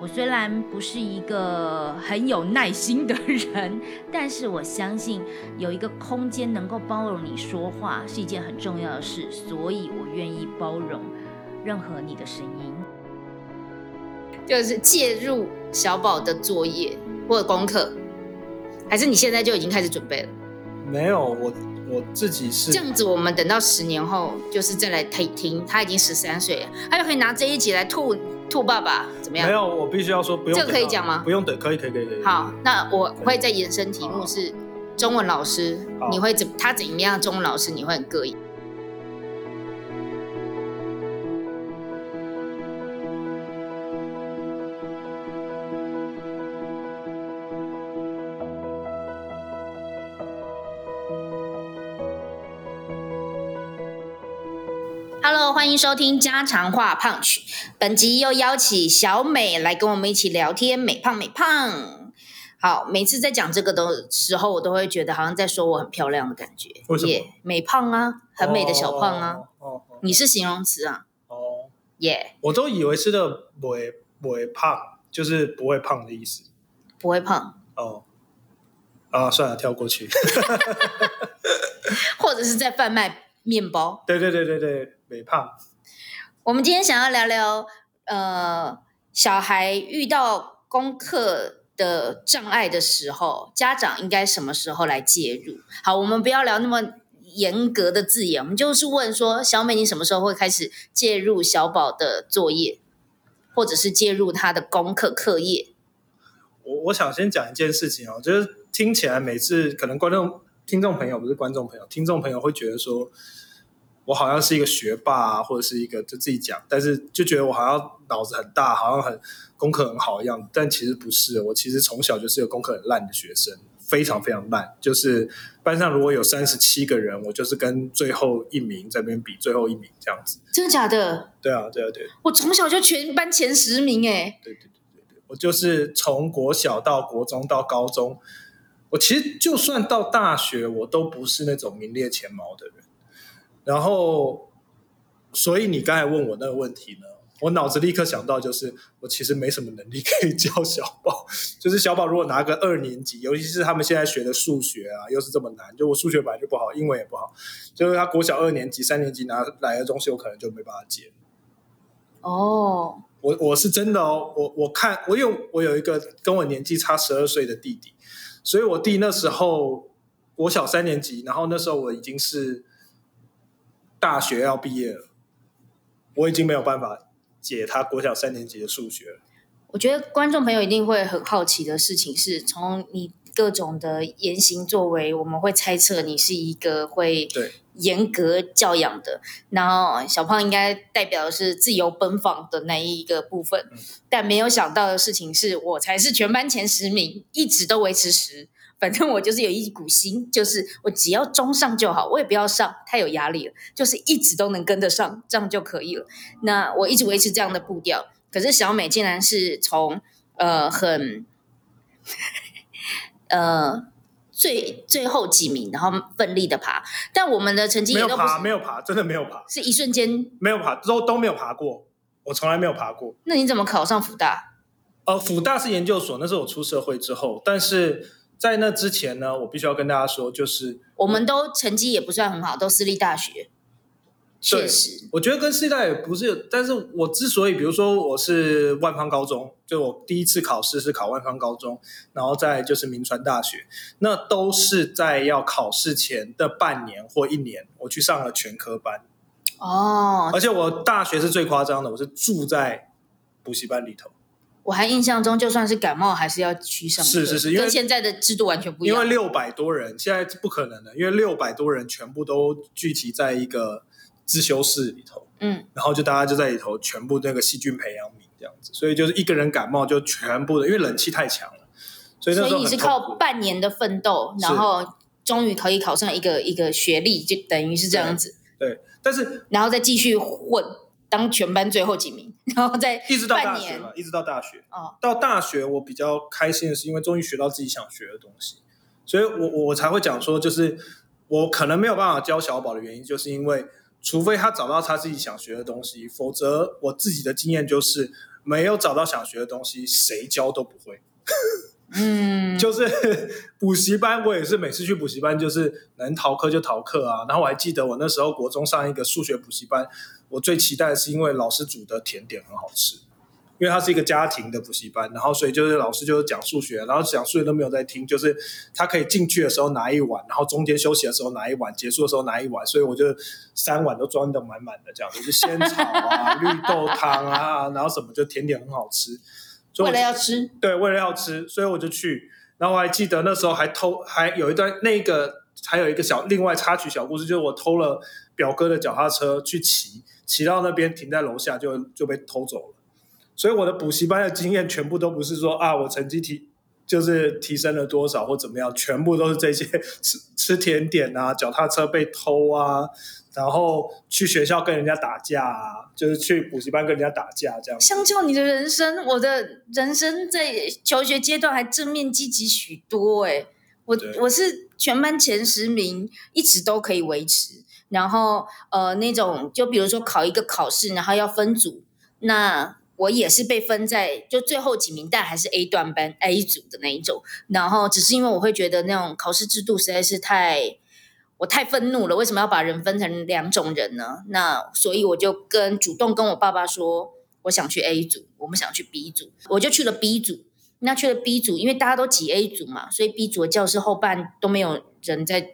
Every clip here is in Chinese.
我虽然不是一个很有耐心的人，但是我相信有一个空间能够包容你说话是一件很重要的事，所以我愿意包容任何你的声音。就是介入小宝的作业或者功课，还是你现在就已经开始准备了？没有，我我自己是这样子。我们等到十年后，就是再来听听，他已经十三岁了，他就可以拿这一集来吐吐爸爸，怎么样？没有，我必须要说不用。这个可以讲吗？不用的，可以可以可以可以。好，那我会再延伸题目是中文老师，你会怎他怎样？中文老师你会很膈应欢迎收听家常话胖曲。本集又邀请小美来跟我们一起聊天，美胖美胖。好，每次在讲这个的时候，我都会觉得好像在说我很漂亮的感觉。为什么？美胖啊，很美的小胖啊。哦，你是形容词啊。哦，耶。我都以为是的，不会不会胖，就是不会胖的意思。不会胖。哦。啊，算了，跳过去。或者是在贩卖面包。对对对对对。肥胖。我们今天想要聊聊，呃，小孩遇到功课的障碍的时候，家长应该什么时候来介入？好，我们不要聊那么严格的字眼，我们就是问说，小美，你什么时候会开始介入小宝的作业，或者是介入他的功课课业？我我想先讲一件事情哦，就是听起来每次可能观众、听众朋友不是观众朋友，听众朋友会觉得说。我好像是一个学霸，啊，或者是一个就自己讲，但是就觉得我好像脑子很大，好像很功课很好一样，但其实不是。我其实从小就是个功课很烂的学生，非常非常烂。就是班上如果有三十七个人，我就是跟最后一名在那边比最后一名这样子。真的假的？对啊，对啊，对。我从小就全班前十名哎。对对对对对，我就是从国小到国中到高中，我其实就算到大学，我都不是那种名列前茅的人。然后，所以你刚才问我那个问题呢，我脑子立刻想到就是，我其实没什么能力可以教小宝。就是小宝如果拿个二年级，尤其是他们现在学的数学啊，又是这么难，就我数学本来就不好，英文也不好，就是他国小二年级、三年级拿来的东西，我可能就没办法接。哦，我我是真的哦，我我看我有我有一个跟我年纪差十二岁的弟弟，所以我弟那时候国小三年级，然后那时候我已经是。大学要毕业了，我已经没有办法解他国小三年级的数学了。我觉得观众朋友一定会很好奇的事情是，从你各种的言行作为，我们会猜测你是一个会严格教养的。然后小胖应该代表的是自由奔放的那一个部分，但没有想到的事情是我才是全班前十名，一直都维持十。反正我就是有一股心，就是我只要中上就好，我也不要上，太有压力了，就是一直都能跟得上，这样就可以了。那我一直维持这样的步调，可是小美竟然是从呃很呃最最后几名，然后奋力的爬，但我们的成绩没有爬，没有爬，真的没有爬，是一瞬间没有爬，都都没有爬过，我从来没有爬过。那你怎么考上福大？呃，福大是研究所，那是我出社会之后，但是。在那之前呢，我必须要跟大家说，就是我们都成绩也不算很好，都私立大学。确实，我觉得跟私立大学不是，但是我之所以，比如说我是万方高中，就我第一次考试是考万方高中，然后再就是名传大学，那都是在要考试前的半年或一年，我去上了全科班。哦，而且我大学是最夸张的，我是住在补习班里头。我还印象中，就算是感冒，还是要去上。是是是，跟现在的制度完全不一样。因为六百多人，现在不可能的，因为六百多人全部都聚集在一个自修室里头，嗯，然后就大家就在里头，全部那个细菌培养皿这样子，所以就是一个人感冒就全部的，因为冷气太强了，所以所以你是靠半年的奋斗，然后终于可以考上一个一个学历，就等于是这样子。对，但是然后再继续混，当全班最后几名，然后再一直到大学嘛，一直到大学。哦，到大学我比较开心的是，因为终于学到自己想学的东西，所以我我才会讲说，就是我可能没有办法教小宝的原因，就是因为除非他找到他自己想学的东西，否则我自己的经验就是没有找到想学的东西，谁教都不会。嗯，就是 补习班，我也是每次去补习班，就是能逃课就逃课啊。然后我还记得我那时候国中上一个数学补习班，我最期待的是因为老师煮的甜点很好吃，因为它是一个家庭的补习班，然后所以就是老师就是讲数学，然后讲数学都没有在听，就是他可以进去的时候拿一碗，然后中间休息的时候拿一碗，结束的时候拿一碗，所以我就三碗都装的满满的，这样就是仙草啊、绿豆汤啊，然后什么就甜点很好吃。为了要吃，对，为了要吃，所以我就去。然后我还记得那时候还偷，还有一段那个还有一个小另外插曲小故事，就是我偷了表哥的脚踏车去骑，骑到那边停在楼下就就被偷走了。所以我的补习班的经验全部都不是说啊，我成绩提就是提升了多少或怎么样，全部都是这些吃吃甜点啊，脚踏车被偷啊。然后去学校跟人家打架啊，就是去补习班跟人家打架这样。相较你的人生，我的人生在求学阶段还正面积极许多哎。我我是全班前十名，一直都可以维持。然后呃，那种就比如说考一个考试，然后要分组，那我也是被分在就最后几名，但还是 A 段班 A 组的那一种。然后只是因为我会觉得那种考试制度实在是太。我太愤怒了，为什么要把人分成两种人呢？那所以我就跟主动跟我爸爸说，我想去 A 组，我们想去 B 组，我就去了 B 组。那去了 B 组，因为大家都挤 A 组嘛，所以 B 组的教室后半都没有人在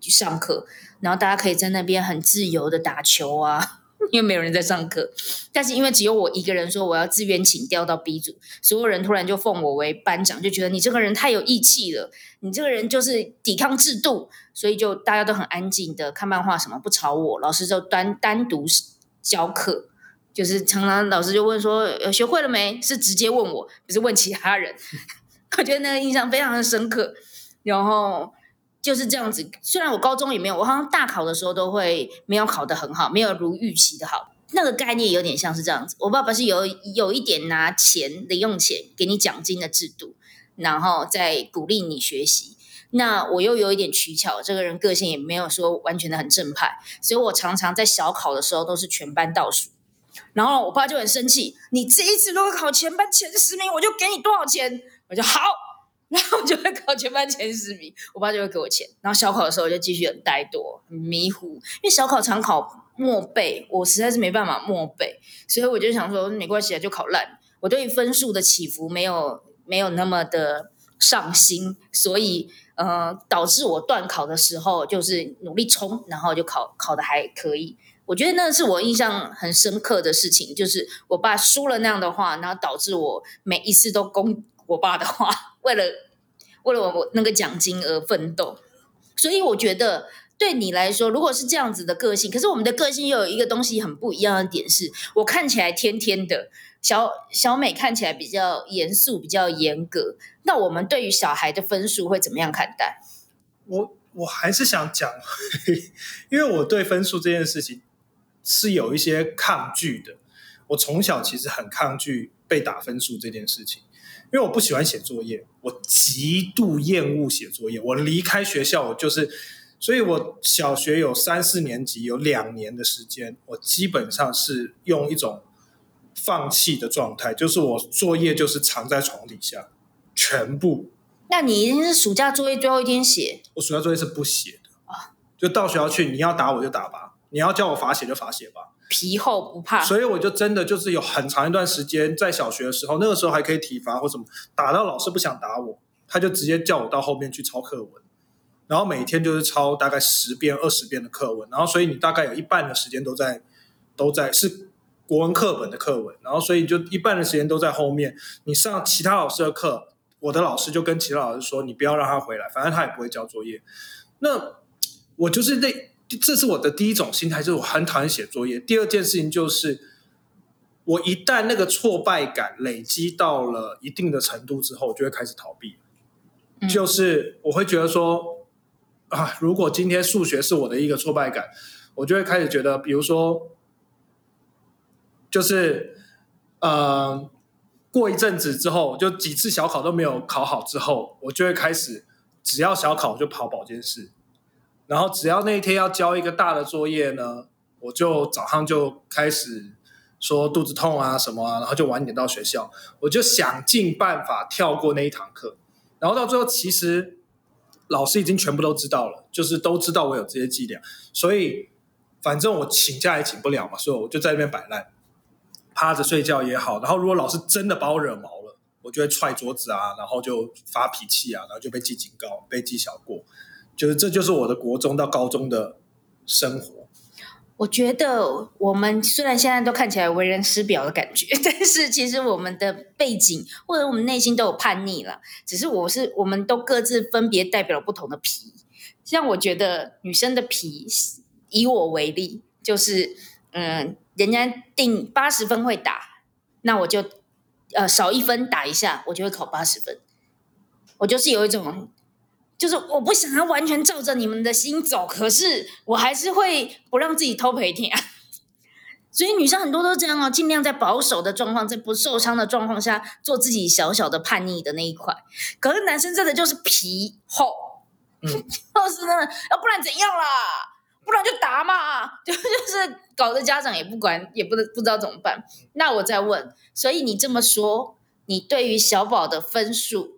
上课，然后大家可以在那边很自由的打球啊。因为没有人在上课，但是因为只有我一个人说我要自愿请调到 B 组，所有人突然就奉我为班长，就觉得你这个人太有义气了，你这个人就是抵抗制度，所以就大家都很安静的看漫画，什么不吵我，老师就单单独教课，就是常常老师就问说学会了没，是直接问我，不是问其他人，我觉得那个印象非常的深刻，然后。就是这样子，虽然我高中也没有，我好像大考的时候都会没有考得很好，没有如预期的好。那个概念有点像是这样子，我爸爸是有有一点拿钱零用钱给你奖金的制度，然后再鼓励你学习。那我又有一点取巧，这个人个性也没有说完全的很正派，所以我常常在小考的时候都是全班倒数。然后我爸就很生气，你这一次如果考全班前十名，我就给你多少钱。我就好。然后就会考全班前十名，我爸就会给我钱。然后小考的时候我就继续很怠惰、很迷糊，因为小考常考默背，我实在是没办法默背，所以我就想说没关系啊，就考烂。我对于分数的起伏没有没有那么的上心，所以呃导致我断考的时候就是努力冲，然后就考考的还可以。我觉得那是我印象很深刻的事情，就是我爸输了那样的话，然后导致我每一次都攻我爸的话。为了为了我那个奖金而奋斗，所以我觉得对你来说，如果是这样子的个性，可是我们的个性又有一个东西很不一样的点，是我看起来天天的小小美看起来比较严肃、比较严格。那我们对于小孩的分数会怎么样看待？我我还是想讲，因为我对分数这件事情是有一些抗拒的。我从小其实很抗拒被打分数这件事情。因为我不喜欢写作业，我极度厌恶写作业。我离开学校，我就是，所以我小学有三四年级有两年的时间，我基本上是用一种放弃的状态，就是我作业就是藏在床底下，全部。那你一定是暑假作业最后一天写？我暑假作业是不写的啊，就到学校去，你要打我就打吧，你要叫我罚写就罚写吧。皮厚不怕，所以我就真的就是有很长一段时间在小学的时候，那个时候还可以体罚或什么，打到老师不想打我，他就直接叫我到后面去抄课文，然后每天就是抄大概十遍、二十遍的课文，然后所以你大概有一半的时间都在都在是国文课本的课文，然后所以就一半的时间都在后面。你上其他老师的课，我的老师就跟其他老师说，你不要让他回来，反正他也不会交作业。那我就是那。这是我的第一种心态，就是我很讨厌写作业。第二件事情就是，我一旦那个挫败感累积到了一定的程度之后，我就会开始逃避。就是我会觉得说，啊，如果今天数学是我的一个挫败感，我就会开始觉得，比如说，就是呃，过一阵子之后，就几次小考都没有考好之后，我就会开始，只要小考我就跑保健室，然后只要那一天要交一个大的作业呢，我就早上就开始说肚子痛啊什么啊，然后就晚点到学校，我就想尽办法跳过那一堂课，然后到最后其实。老师已经全部都知道了，就是都知道我有这些伎俩，所以反正我请假也请不了嘛，所以我就在那边摆烂，趴着睡觉也好。然后如果老师真的把我惹毛了，我就会踹桌子啊，然后就发脾气啊，然后就被记警告、被记小过，就是这就是我的国中到高中的生活。我觉得我们虽然现在都看起来为人师表的感觉，但是其实我们的背景或者我们内心都有叛逆了。只是我是我们都各自分别代表了不同的皮。像我觉得女生的皮，以我为例，就是嗯，人家定八十分会打，那我就呃少一分打一下，我就会考八十分。我就是有一种。就是我不想要完全照着你们的心走，可是我还是会不让自己偷赔钱。所以女生很多都这样哦，尽量在保守的状况，在不受伤的状况下做自己小小的叛逆的那一块。可是男生真的就是皮厚，嗯，就是那，要不然怎样啦？不然就打嘛，就 就是搞得家长也不管，也不不知道怎么办。那我再问，所以你这么说，你对于小宝的分数？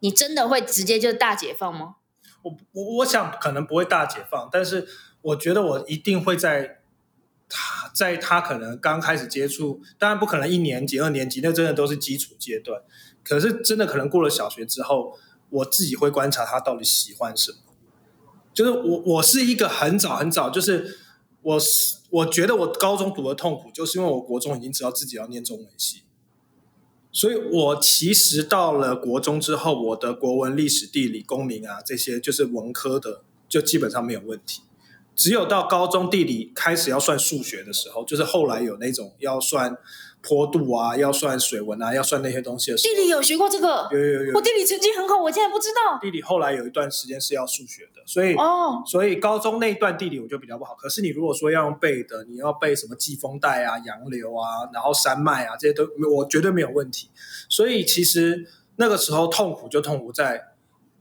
你真的会直接就大解放吗？我我我想可能不会大解放，但是我觉得我一定会在他在他可能刚开始接触，当然不可能一年级、二年级，那真的都是基础阶段。可是真的可能过了小学之后，我自己会观察他到底喜欢什么。就是我我是一个很早很早，就是我是我觉得我高中读的痛苦，就是因为我国中已经知道自己要念中文系。所以，我其实到了国中之后，我的国文、历史、地理、公民啊，这些就是文科的，就基本上没有问题。只有到高中地理开始要算数学的时候，就是后来有那种要算。坡度啊，要算水文啊，要算那些东西的。地理有学过这个？有有有。我地理成绩很好，我竟然不知道。地理后来有一段时间是要数学的，所以哦，所以高中那一段地理我就比较不好。可是你如果说要用背的，你要背什么季风带啊、洋流啊，然后山脉啊这些都，我绝对没有问题。所以其实那个时候痛苦就痛苦在，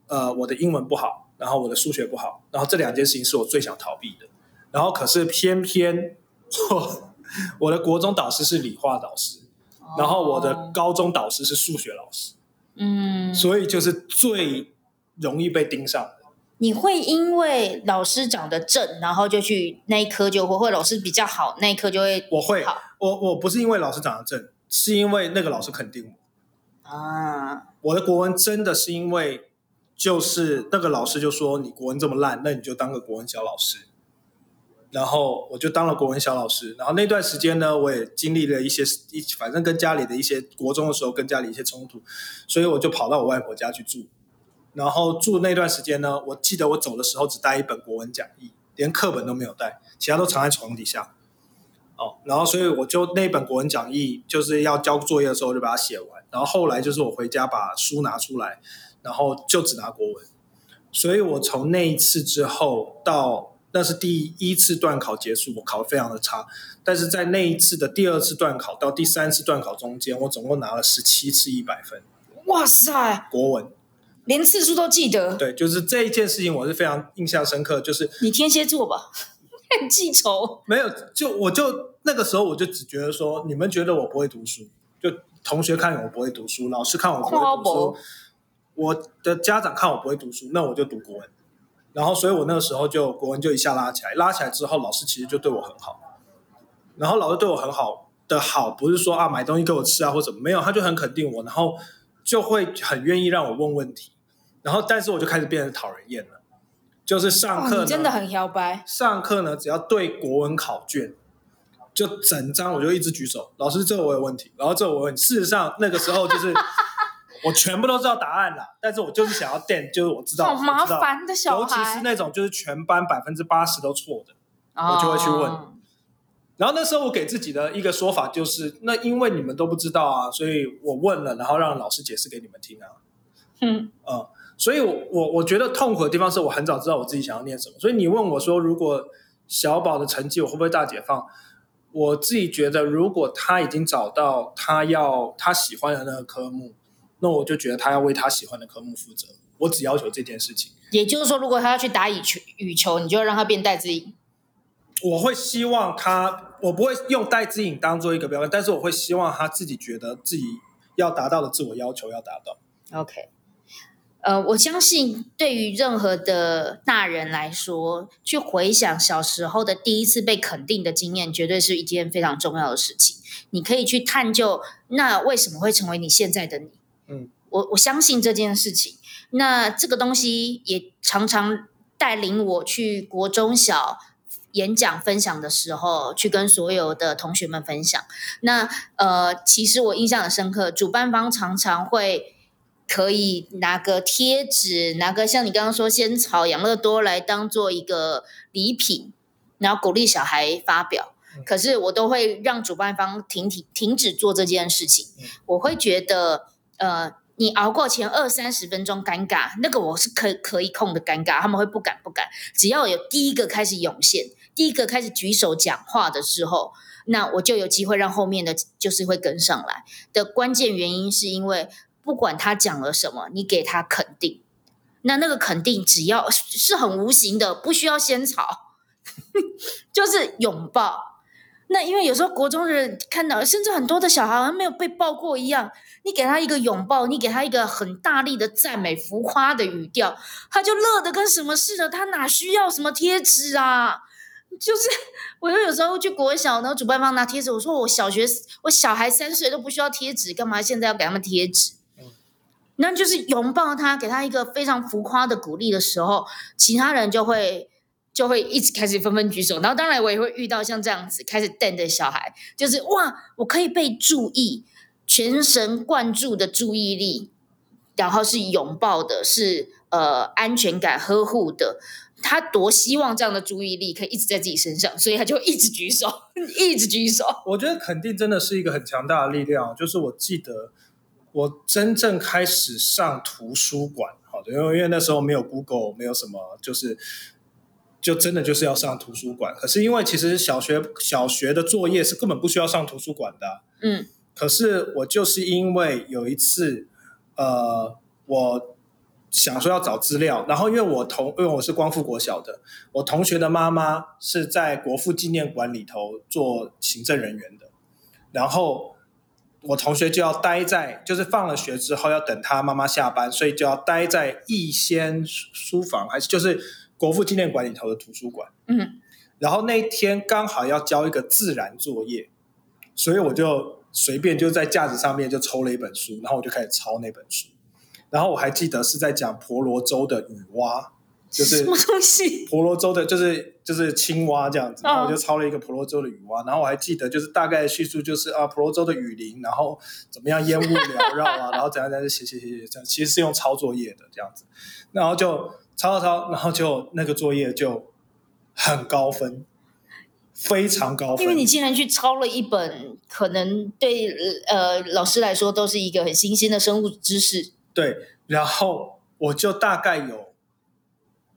呃，我的英文不好，然后我的数学不好，然后这两件事情是我最想逃避的。然后可是偏偏。我 的国中导师是理化导师，然后我的高中导师是数学老师，嗯，所以就是最容易被盯上的。你会因为老师长得正，然后就去那一科就会，或老师比较好，那一科就会。我会，我我不是因为老师长得正，是因为那个老师肯定我啊。我的国文真的是因为，就是那个老师就说你国文这么烂，那你就当个国文小老师。然后我就当了国文小老师，然后那段时间呢，我也经历了一些一，反正跟家里的一些国中的时候跟家里一些冲突，所以我就跑到我外婆家去住。然后住那段时间呢，我记得我走的时候只带一本国文讲义，连课本都没有带，其他都藏在床底下。哦，然后所以我就那本国文讲义就是要交作业的时候就把它写完，然后后来就是我回家把书拿出来，然后就只拿国文。所以我从那一次之后到。那是第一次段考结束，我考的非常的差。但是在那一次的第二次段考到第三次段考中间，我总共拿了十七次一百分。哇塞！国文连次数都记得。对，就是这一件事情，我是非常印象深刻。就是你天蝎座吧？很记仇？没有，就我就那个时候我就只觉得说，你们觉得我不会读书，就同学看我不会读书，老师看我不会读书，我的家长看我不会读书，那我就读国文。然后，所以我那个时候就国文就一下拉起来，拉起来之后，老师其实就对我很好。然后老师对我很好的好，不是说啊买东西给我吃啊或怎么没有，他就很肯定我，然后就会很愿意让我问问题。然后，但是我就开始变得讨人厌了，就是上课真的很摇摆。上课呢，只要对国文考卷，就整张我就一直举手，老师这个我有问题，然后这个我问。事实上那个时候就是。我全部都知道答案了，但是我就是想要 垫，就是我知道，好麻烦的小孩，尤其是那种就是全班百分之八十都错的，我就会去问。然后那时候我给自己的一个说法就是，那因为你们都不知道啊，所以我问了，然后让老师解释给你们听啊。嗯，嗯，所以，我我我觉得痛苦的地方是我很早知道我自己想要念什么。所以你问我说，如果小宝的成绩我会不会大解放？我自己觉得，如果他已经找到他要他喜欢的那个科目，那我就觉得他要为他喜欢的科目负责。我只要求这件事情。也就是说，如果他要去打羽球，羽球，你就让他变戴资颖。我会希望他，我不会用戴资颖当做一个标准，但是我会希望他自己觉得自己要达到的自我要求要达到。OK。呃，我相信对于任何的大人来说，去回想小时候的第一次被肯定的经验，绝对是一件非常重要的事情。你可以去探究，那为什么会成为你现在的你？嗯，我我相信这件事情。那这个东西也常常带领我去国中小演讲分享的时候，去跟所有的同学们分享。那呃，其实我印象很深刻，主办方常常会。可以拿个贴纸，拿个像你刚刚说仙草、养乐多来当做一个礼品，然后鼓励小孩发表。可是我都会让主办方停停停止做这件事情。我会觉得，呃，你熬过前二三十分钟尴尬，那个我是可可以控的尴尬，他们会不敢不敢。只要有第一个开始涌现，第一个开始举手讲话的时候，那我就有机会让后面的就是会跟上来。的关键原因是因为。不管他讲了什么，你给他肯定，那那个肯定只要是很无形的，不需要先吵，就是拥抱。那因为有时候国中的人看到，甚至很多的小孩好像没有被抱过一样，你给他一个拥抱，你给他一个很大力的赞美、浮夸的语调，他就乐得跟什么似的。他哪需要什么贴纸啊？就是我就有时候去国小，然后主办方拿贴纸，我说我小学我小孩三岁都不需要贴纸，干嘛现在要给他们贴纸？那就是拥抱他，给他一个非常浮夸的鼓励的时候，其他人就会就会一直开始纷纷举手。然后当然我也会遇到像这样子开始瞪的小孩，就是哇，我可以被注意，全神贯注的注意力，然后是拥抱的，是呃安全感呵护的。他多希望这样的注意力可以一直在自己身上，所以他就一直举手，一直举手。我觉得肯定真的是一个很强大的力量。就是我记得。我真正开始上图书馆，好的，因为因为那时候没有 Google，没有什么，就是就真的就是要上图书馆。可是因为其实小学小学的作业是根本不需要上图书馆的，嗯。可是我就是因为有一次，呃，我想说要找资料，然后因为我同因为我是光复国小的，我同学的妈妈是在国父纪念馆里头做行政人员的，然后。我同学就要待在，就是放了学之后要等他妈妈下班，所以就要待在逸仙书房，还是就是国父纪念馆里头的图书馆。嗯，然后那一天刚好要交一个自然作业，所以我就随便就在架子上面就抽了一本书，然后我就开始抄那本书。然后我还记得是在讲婆罗洲的雨蛙。就是什么东西？婆罗洲的，就是就是青蛙这样子，然后我就抄了一个婆罗洲的雨蛙，然后我还记得就是大概叙述就是啊婆罗洲的雨林，然后怎么样烟雾缭绕啊，然后怎样怎样写写写写这样，其实是用抄作业的这样子，然后就抄抄抄，然后就那个作业就很高分，非常高分，因为你竟然去抄了一本可能对呃老师来说都是一个很新鲜的生物知识，对，然后我就大概有。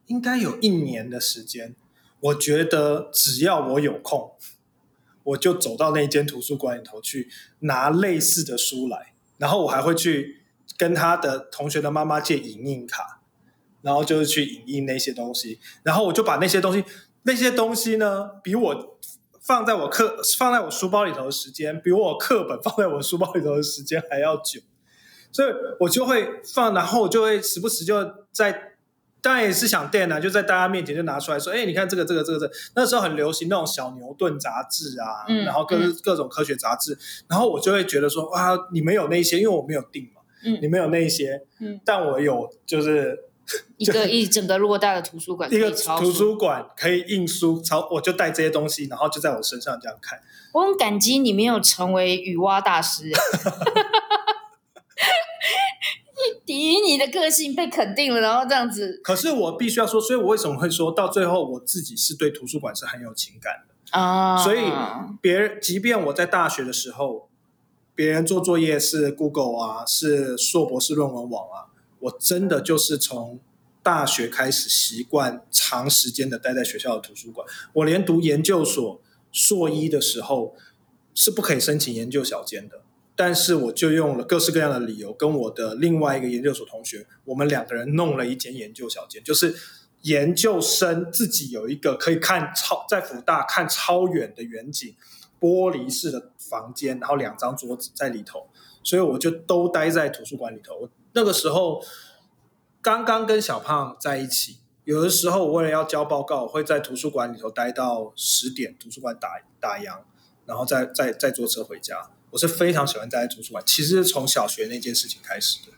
应该有一年的时间，我觉得只要我有空，我就走到那间图书馆里头去拿类似的书来，然后我还会去跟他的同学的妈妈借影印卡，然后就是去影印那些东西，然后我就把那些东西，那些东西呢，比我放在我课放在我书包里头的时间，比我课本放在我书包里头的时间还要久，所以我就会放，然后我就会时不时就在。当然也是想电啊，就在大家面前就拿出来说：“哎，你看这个这个这个这。”那时候很流行那种小牛顿杂志啊，然后各各种科学杂志，然后我就会觉得说：“哇，你们有那些，因为我没有订嘛，嗯，你们有那些，嗯，但我有，就是 一个一整个偌大的图书馆，一个图书馆可以印书，超我就带这些东西，然后就在我身上这样看。我很感激你没有成为雨蛙大师。以你的个性被肯定了，然后这样子。可是我必须要说，所以我为什么会说到最后，我自己是对图书馆是很有情感的啊。所以别人，即便我在大学的时候，别人做作业是 Google 啊，是硕博士论文网啊，我真的就是从大学开始习惯长时间的待在学校的图书馆。我连读研究所硕一的时候是不可以申请研究小间的，但是我就用了各式各样的理由，跟我的另外一个研究所同学，我们两个人弄了一间研究小间，就是研究生自己有一个可以看超在福大看超远的远景。玻璃式的房间，然后两张桌子在里头，所以我就都待在图书馆里头。那个时候刚刚跟小胖在一起，有的时候我为了要交报告，会在图书馆里头待到十点，图书馆打打烊，然后再再再坐车回家。我是非常喜欢待在图书馆，其实是从小学那件事情开始的。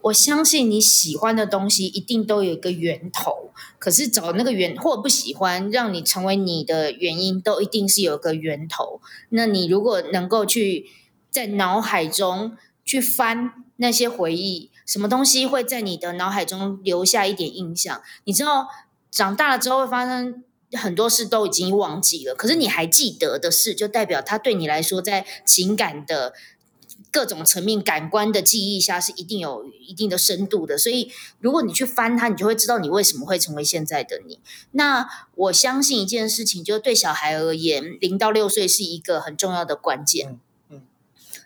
我相信你喜欢的东西一定都有一个源头，可是找那个源或不喜欢让你成为你的原因，都一定是有个源头。那你如果能够去在脑海中去翻那些回忆，什么东西会在你的脑海中留下一点印象？你知道，长大了之后会发生很多事都已经忘记了，可是你还记得的事，就代表它对你来说在情感的。各种层面感官的记忆下是一定有一定的深度的，所以如果你去翻它，你就会知道你为什么会成为现在的你。那我相信一件事情，就是对小孩而言，零到六岁是一个很重要的关键。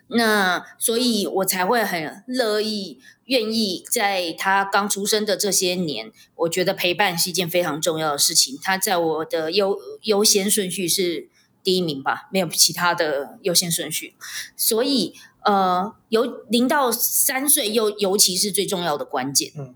那所以我才会很乐意、愿意在他刚出生的这些年，我觉得陪伴是一件非常重要的事情。他在我的优优先顺序是第一名吧，没有其他的优先顺序，所以。呃，由零到三岁又尤其是最重要的关键。嗯，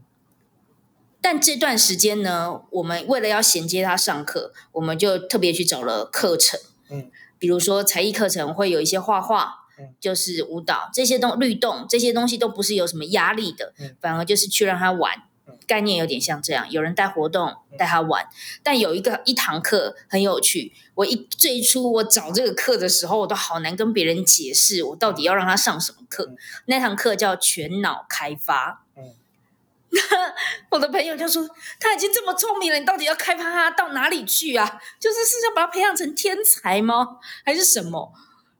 但这段时间呢，我们为了要衔接他上课，我们就特别去找了课程。嗯，比如说才艺课程会有一些画画，就是舞蹈这些东律动这些东西都不是有什么压力的，反而就是去让他玩。概念有点像这样，有人带活动带他玩，但有一个一堂课很有趣。我一最初我找这个课的时候，我都好难跟别人解释我到底要让他上什么课。那堂课叫全脑开发。嗯，我的朋友就说他已经这么聪明了，你到底要开发他到哪里去啊？就是是要把他培养成天才吗？还是什么？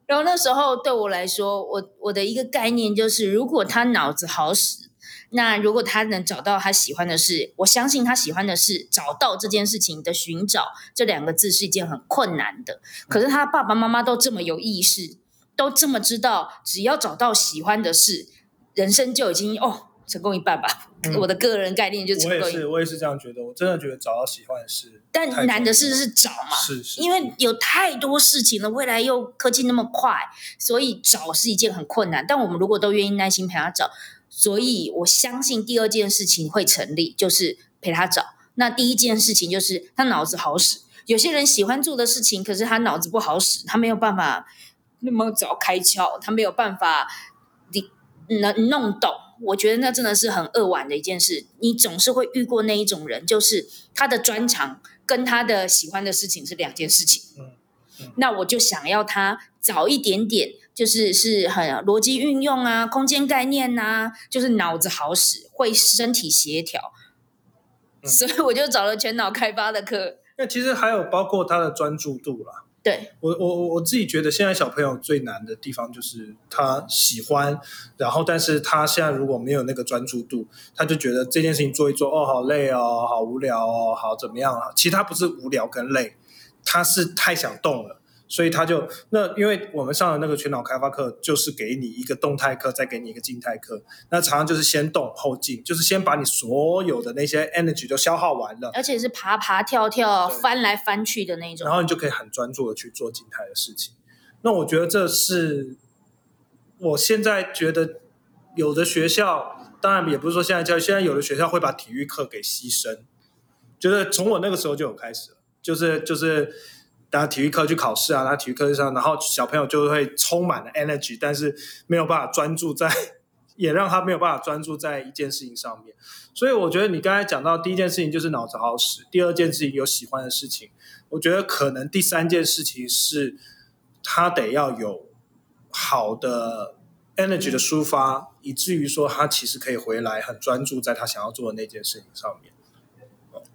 然后那时候对我来说，我我的一个概念就是，如果他脑子好使。那如果他能找到他喜欢的事，我相信他喜欢的事，找到这件事情的寻找这两个字是一件很困难的。可是他爸爸妈妈都这么有意识，都这么知道，只要找到喜欢的事，人生就已经哦成功一半吧。我的个人概念就成功。我也是，我也是这样觉得。我真的觉得找到喜欢的事，但难的事是找嘛，是是，因为有太多事情了，未来又科技那么快，所以找是一件很困难。但我们如果都愿意耐心陪他找。所以我相信第二件事情会成立，就是陪他找。那第一件事情就是他脑子好使。有些人喜欢做的事情，可是他脑子不好使，他没有办法那么早开窍，他没有办法你能弄懂。我觉得那真的是很扼腕的一件事。你总是会遇过那一种人，就是他的专长跟他的喜欢的事情是两件事情。嗯，那我就想要他早一点点。就是是很逻辑运用啊，空间概念呐，就是脑子好使，会身体协调，所以我就找了全脑开发的课。那其实还有包括他的专注度啦。对我我我我自己觉得，现在小朋友最难的地方就是他喜欢，然后但是他现在如果没有那个专注度，他就觉得这件事情做一做，哦，好累哦，好无聊哦，好怎么样啊？其实他不是无聊跟累，他是太想动了。所以他就那，因为我们上的那个全脑开发课，就是给你一个动态课，再给你一个静态课。那常常就是先动后静，就是先把你所有的那些 energy 都消耗完了，而且是爬爬跳跳、翻来翻去的那种。然后你就可以很专注的去做静态的事情。那我觉得这是我现在觉得有的学校，当然也不是说现在教育，现在有的学校会把体育课给牺牲，就是从我那个时候就有开始了，就是就是。大家体育课去考试啊，那体育课上，然后小朋友就会充满了 energy，但是没有办法专注在，也让他没有办法专注在一件事情上面。所以我觉得你刚才讲到第一件事情就是脑子好使，第二件事情有喜欢的事情，我觉得可能第三件事情是他得要有好的 energy 的抒发，以至于说他其实可以回来很专注在他想要做的那件事情上面。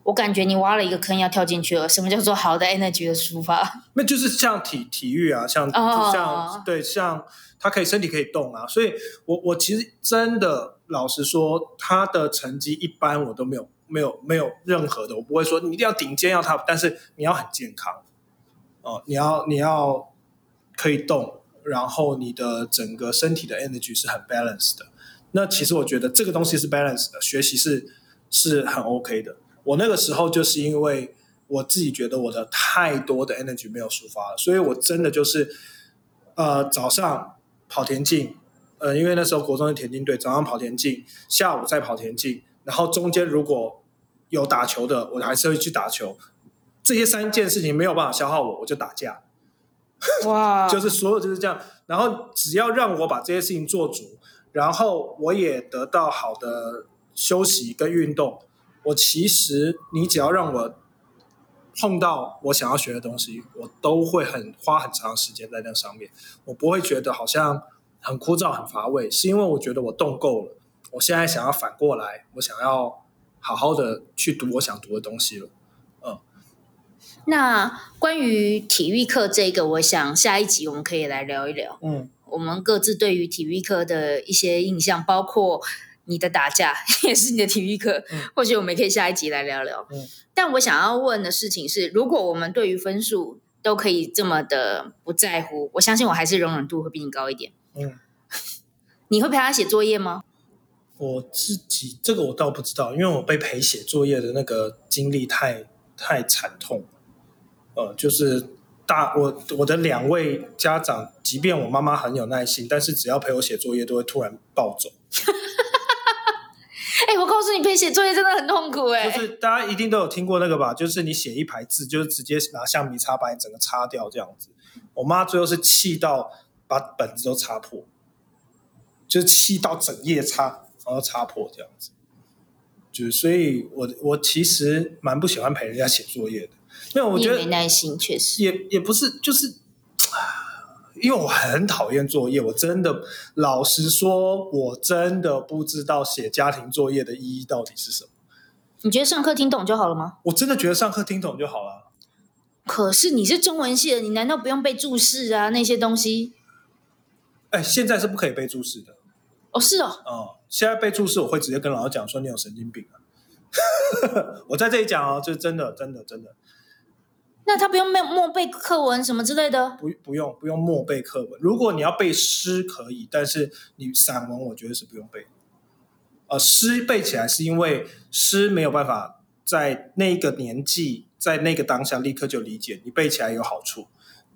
我感觉你挖了一个坑要跳进去了。什么叫做好的 energy 的抒发？那就是像体体育啊，像像对，像他可以身体可以动啊。所以，我我其实真的老实说，他的成绩一般，我都没有没有没有任何的，我不会说你一定要顶尖要他，但是你要很健康哦，你要你要可以动，然后你的整个身体的 energy 是很 balance 的。那其实我觉得这个东西是 balance 的，学习是是很 OK 的。我那个时候就是因为我自己觉得我的太多的 energy 没有抒发了，所以我真的就是呃早上跑田径，呃因为那时候国中的田径队早上跑田径，下午再跑田径，然后中间如果有打球的，我还是会去打球。这些三件事情没有办法消耗我，我就打架。哇，就是所有就是这样。然后只要让我把这些事情做足。然后我也得到好的休息跟运动。我其实你只要让我碰到我想要学的东西，我都会很花很长时间在那上面。我不会觉得好像很枯燥很乏味，是因为我觉得我动够了。我现在想要反过来，我想要好好的去读我想读的东西了。嗯。那关于体育课这个，我想下一集我们可以来聊一聊。嗯。我们各自对于体育课的一些印象，包括你的打架 也是你的体育课，或许我们可以下一集来聊聊。嗯，但我想要问的事情是，如果我们对于分数都可以这么的不在乎，我相信我还是容忍度会比你高一点。嗯，你会陪他写作业吗？我自己这个我倒不知道，因为我被陪写作业的那个经历太太惨痛，呃，就是。大我我的两位家长，即便我妈妈很有耐心，但是只要陪我写作业，都会突然暴走。哎，我告诉你，陪写作业真的很痛苦哎。就是大家一定都有听过那个吧？就是你写一排字，就是直接拿橡皮擦把你整个擦掉这样子。我妈最后是气到把本子都擦破，就是气到整页擦，然后擦破这样子。就是所以，我我其实蛮不喜欢陪人家写作业的。因为我觉得没耐心，确实也也不是，就是因为我很讨厌作业。我真的老实说，我真的不知道写家庭作业的意义到底是什么。你觉得上课听懂就好了吗？我真的觉得上课听懂就好了。可是你是中文系的，你难道不用背注释啊那些东西？哎，现在是不可以背注释的。哦，是哦。哦，现在背注释，我会直接跟老师讲说你有神经病啊。我在这里讲哦，这真的，真的，真的。那他不用默默背课文什么之类的？不，不用，不用默背课文。如果你要背诗可以，但是你散文，我觉得是不用背。呃，诗背起来是因为诗没有办法在那个年纪，在那个当下立刻就理解，你背起来有好处。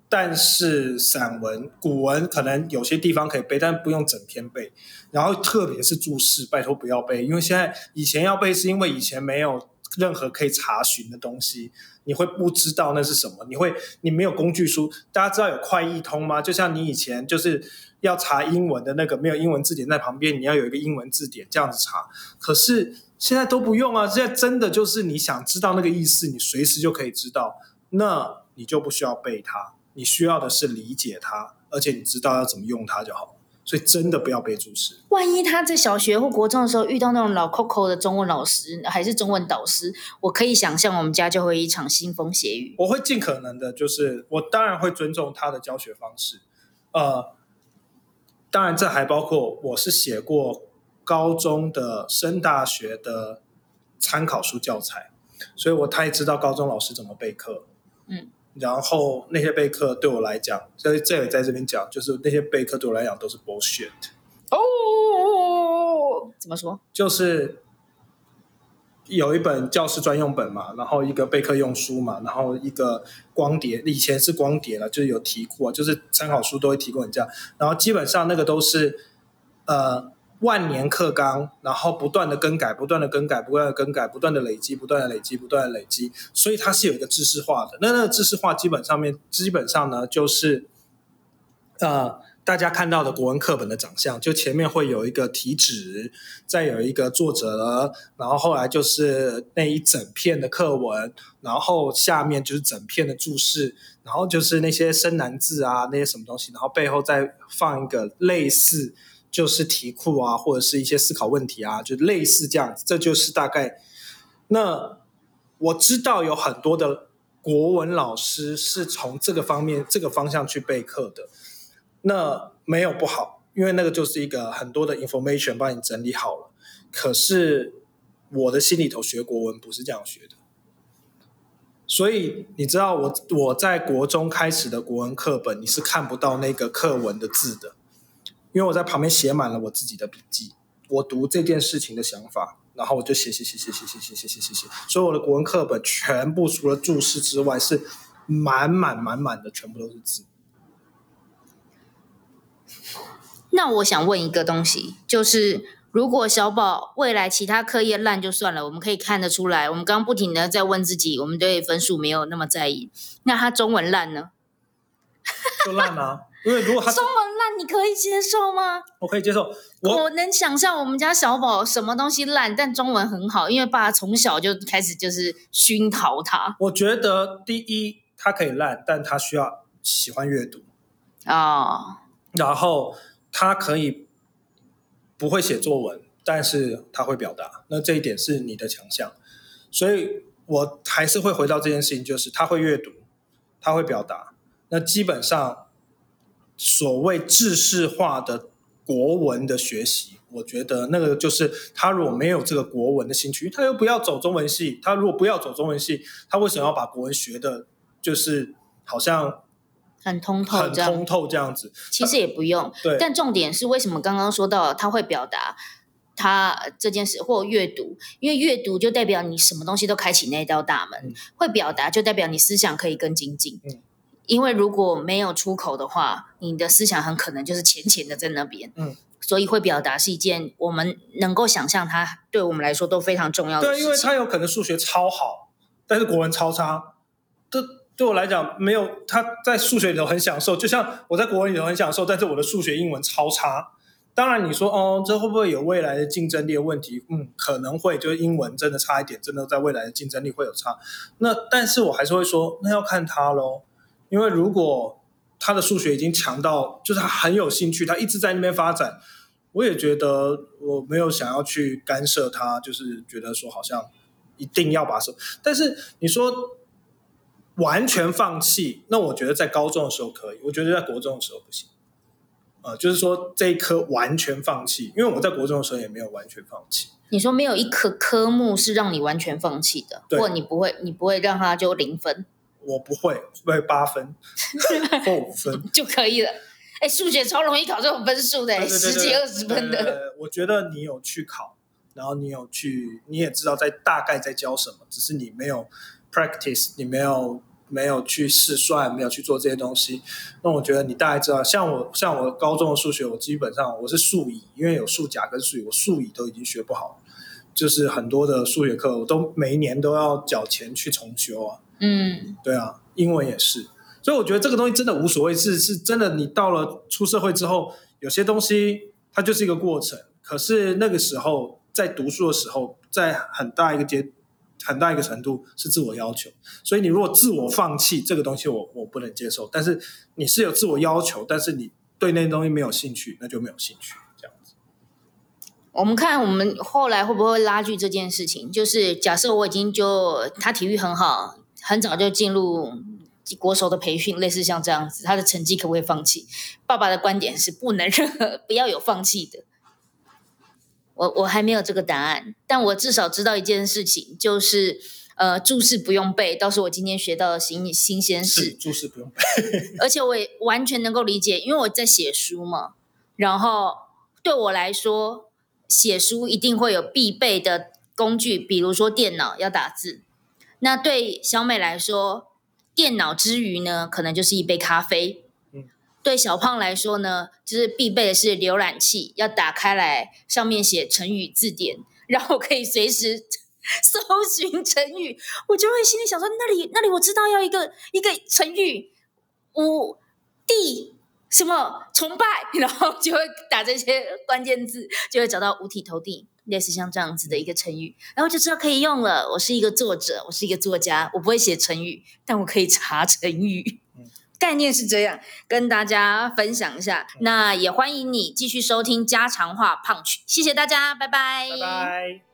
但是散文、古文可能有些地方可以背，但不用整篇背。然后特别是注释，拜托不要背，因为现在以前要背是因为以前没有任何可以查询的东西。你会不知道那是什么？你会你没有工具书？大家知道有快译通吗？就像你以前就是要查英文的那个，没有英文字典在旁边，你要有一个英文字典这样子查。可是现在都不用啊！现在真的就是你想知道那个意思，你随时就可以知道，那你就不需要背它，你需要的是理解它，而且你知道要怎么用它就好。所以真的不要背注释。万一他在小学或国中的时候遇到那种老 Coco 的中文老师，还是中文导师，我可以想象我们家就会一场腥风血雨。我会尽可能的，就是我当然会尊重他的教学方式。呃，当然这还包括我是写过高中的升大学的参考书教材，所以我太知道高中老师怎么备课。嗯。然后那些备课对我来讲，所以这也在这边讲，就是那些备课对我来讲都是 bullshit。哦，怎么说？就是有一本教师专用本嘛，然后一个备课用书嘛，然后一个光碟，以前是光碟了，就是有题库，就是参考书都会提供你这样，然后基本上那个都是呃。万年课纲，然后不断的更改，不断的更改，不断的更改，不断的累积，不断的累积，不断的累积，所以它是有一个知识化的。那那个知识化基本上面，基本上呢，就是呃，大家看到的国文课本的长相，就前面会有一个题旨，再有一个作者，然后后来就是那一整片的课文，然后下面就是整片的注释，然后就是那些生难字啊，那些什么东西，然后背后再放一个类似。就是题库啊，或者是一些思考问题啊，就类似这样子。这就是大概。那我知道有很多的国文老师是从这个方面、这个方向去备课的。那没有不好，因为那个就是一个很多的 information 帮你整理好了。可是我的心里头学国文不是这样学的，所以你知道我我在国中开始的国文课本，你是看不到那个课文的字的，因为我在旁边写满了我自己的笔记，我读这件事情的想法。然后我就写写写写写写写写写写写，所以我的国文课本全部除了注释之外是满满满满的，全部都是字。那我想问一个东西，就是如果小宝未来其他课业烂就算了，我们可以看得出来，我们刚刚不停的在问自己，我们对分数没有那么在意。那他中文烂呢？就烂啊！因为如果他中文烂，你可以接受吗？我可以接受。我能想象我们家小宝什么东西烂，但中文很好，因为爸从小就开始就是熏陶他。我觉得第一，他可以烂，但他需要喜欢阅读啊。然后他可以不会写作文，但是他会表达，那这一点是你的强项。所以我还是会回到这件事情，就是他会阅读，他会表达。那基本上。所谓知识化的国文的学习，我觉得那个就是他如果没有这个国文的兴趣，他又不要走中文系。他如果不要走中文系，他为什么要把国文学的，就是好像很通透、很通透这样子？其实也不用。对。但重点是为什么刚刚说到他会表达他这件事或阅读？因为阅读就代表你什么东西都开启那道大门，会表达就代表你思想可以更精进。嗯。因为如果没有出口的话，你的思想很可能就是浅浅的在那边。嗯，所以会表达是一件我们能够想象，它对我们来说都非常重要的。对，因为他有可能数学超好，但是国文超差。这对我来讲，没有他在数学里头很享受，就像我在国文里头很享受，但是我的数学、英文超差。当然，你说哦，这会不会有未来的竞争力的问题？嗯，可能会，就是英文真的差一点，真的在未来的竞争力会有差。那但是我还是会说，那要看他喽。因为如果他的数学已经强到，就是他很有兴趣，他一直在那边发展，我也觉得我没有想要去干涉他，就是觉得说好像一定要把手。但是你说完全放弃，那我觉得在高中的时候可以，我觉得在国中的时候不行。呃，就是说这一科完全放弃，因为我在国中的时候也没有完全放弃。你说没有一科科目是让你完全放弃的，或你不会，你不会让他就零分。我不会，会八分 或五分就可以了。哎，数学超容易考这种分数的，十几二十分的。我觉得你有去考，然后你有去，你也知道在大概在教什么，只是你没有 practice，你没有没有去试算，没有去做这些东西。那我觉得你大概知道，像我像我高中的数学，我基本上我是数乙，因为有数甲跟数乙，我数乙都已经学不好，就是很多的数学课我都每一年都要缴钱去重修啊。嗯，对啊，英文也是，所以我觉得这个东西真的无所谓，是是真的。你到了出社会之后，有些东西它就是一个过程。可是那个时候在读书的时候，在很大一个阶很大一个程度是自我要求。所以你如果自我放弃这个东西，我我不能接受。但是你是有自我要求，但是你对那东西没有兴趣，那就没有兴趣。这样子，我们看我们后来会不会拉锯这件事情？就是假设我已经就他体育很好。很早就进入国手的培训，类似像这样子，他的成绩可不可以放弃？爸爸的观点是不能任何不要有放弃的。我我还没有这个答案，但我至少知道一件事情，就是呃注释不用背，倒是我今天学到的新新鲜事。注释不用背，而且我也完全能够理解，因为我在写书嘛。然后对我来说，写书一定会有必备的工具，比如说电脑要打字。那对小美来说，电脑之余呢，可能就是一杯咖啡。嗯，对小胖来说呢，就是必备的是浏览器，要打开来，上面写成语字典，然后可以随时 搜寻成语。我就会心里想说，那里那里我知道要一个一个成语，五地什么崇拜，然后就会打这些关键字，就会找到五体投地。类似像这样子的一个成语，然后就知道可以用了。我是一个作者，我是一个作家，我不会写成语，但我可以查成语。概念是这样，跟大家分享一下。那也欢迎你继续收听家常话胖曲，谢谢大家，拜拜，拜拜。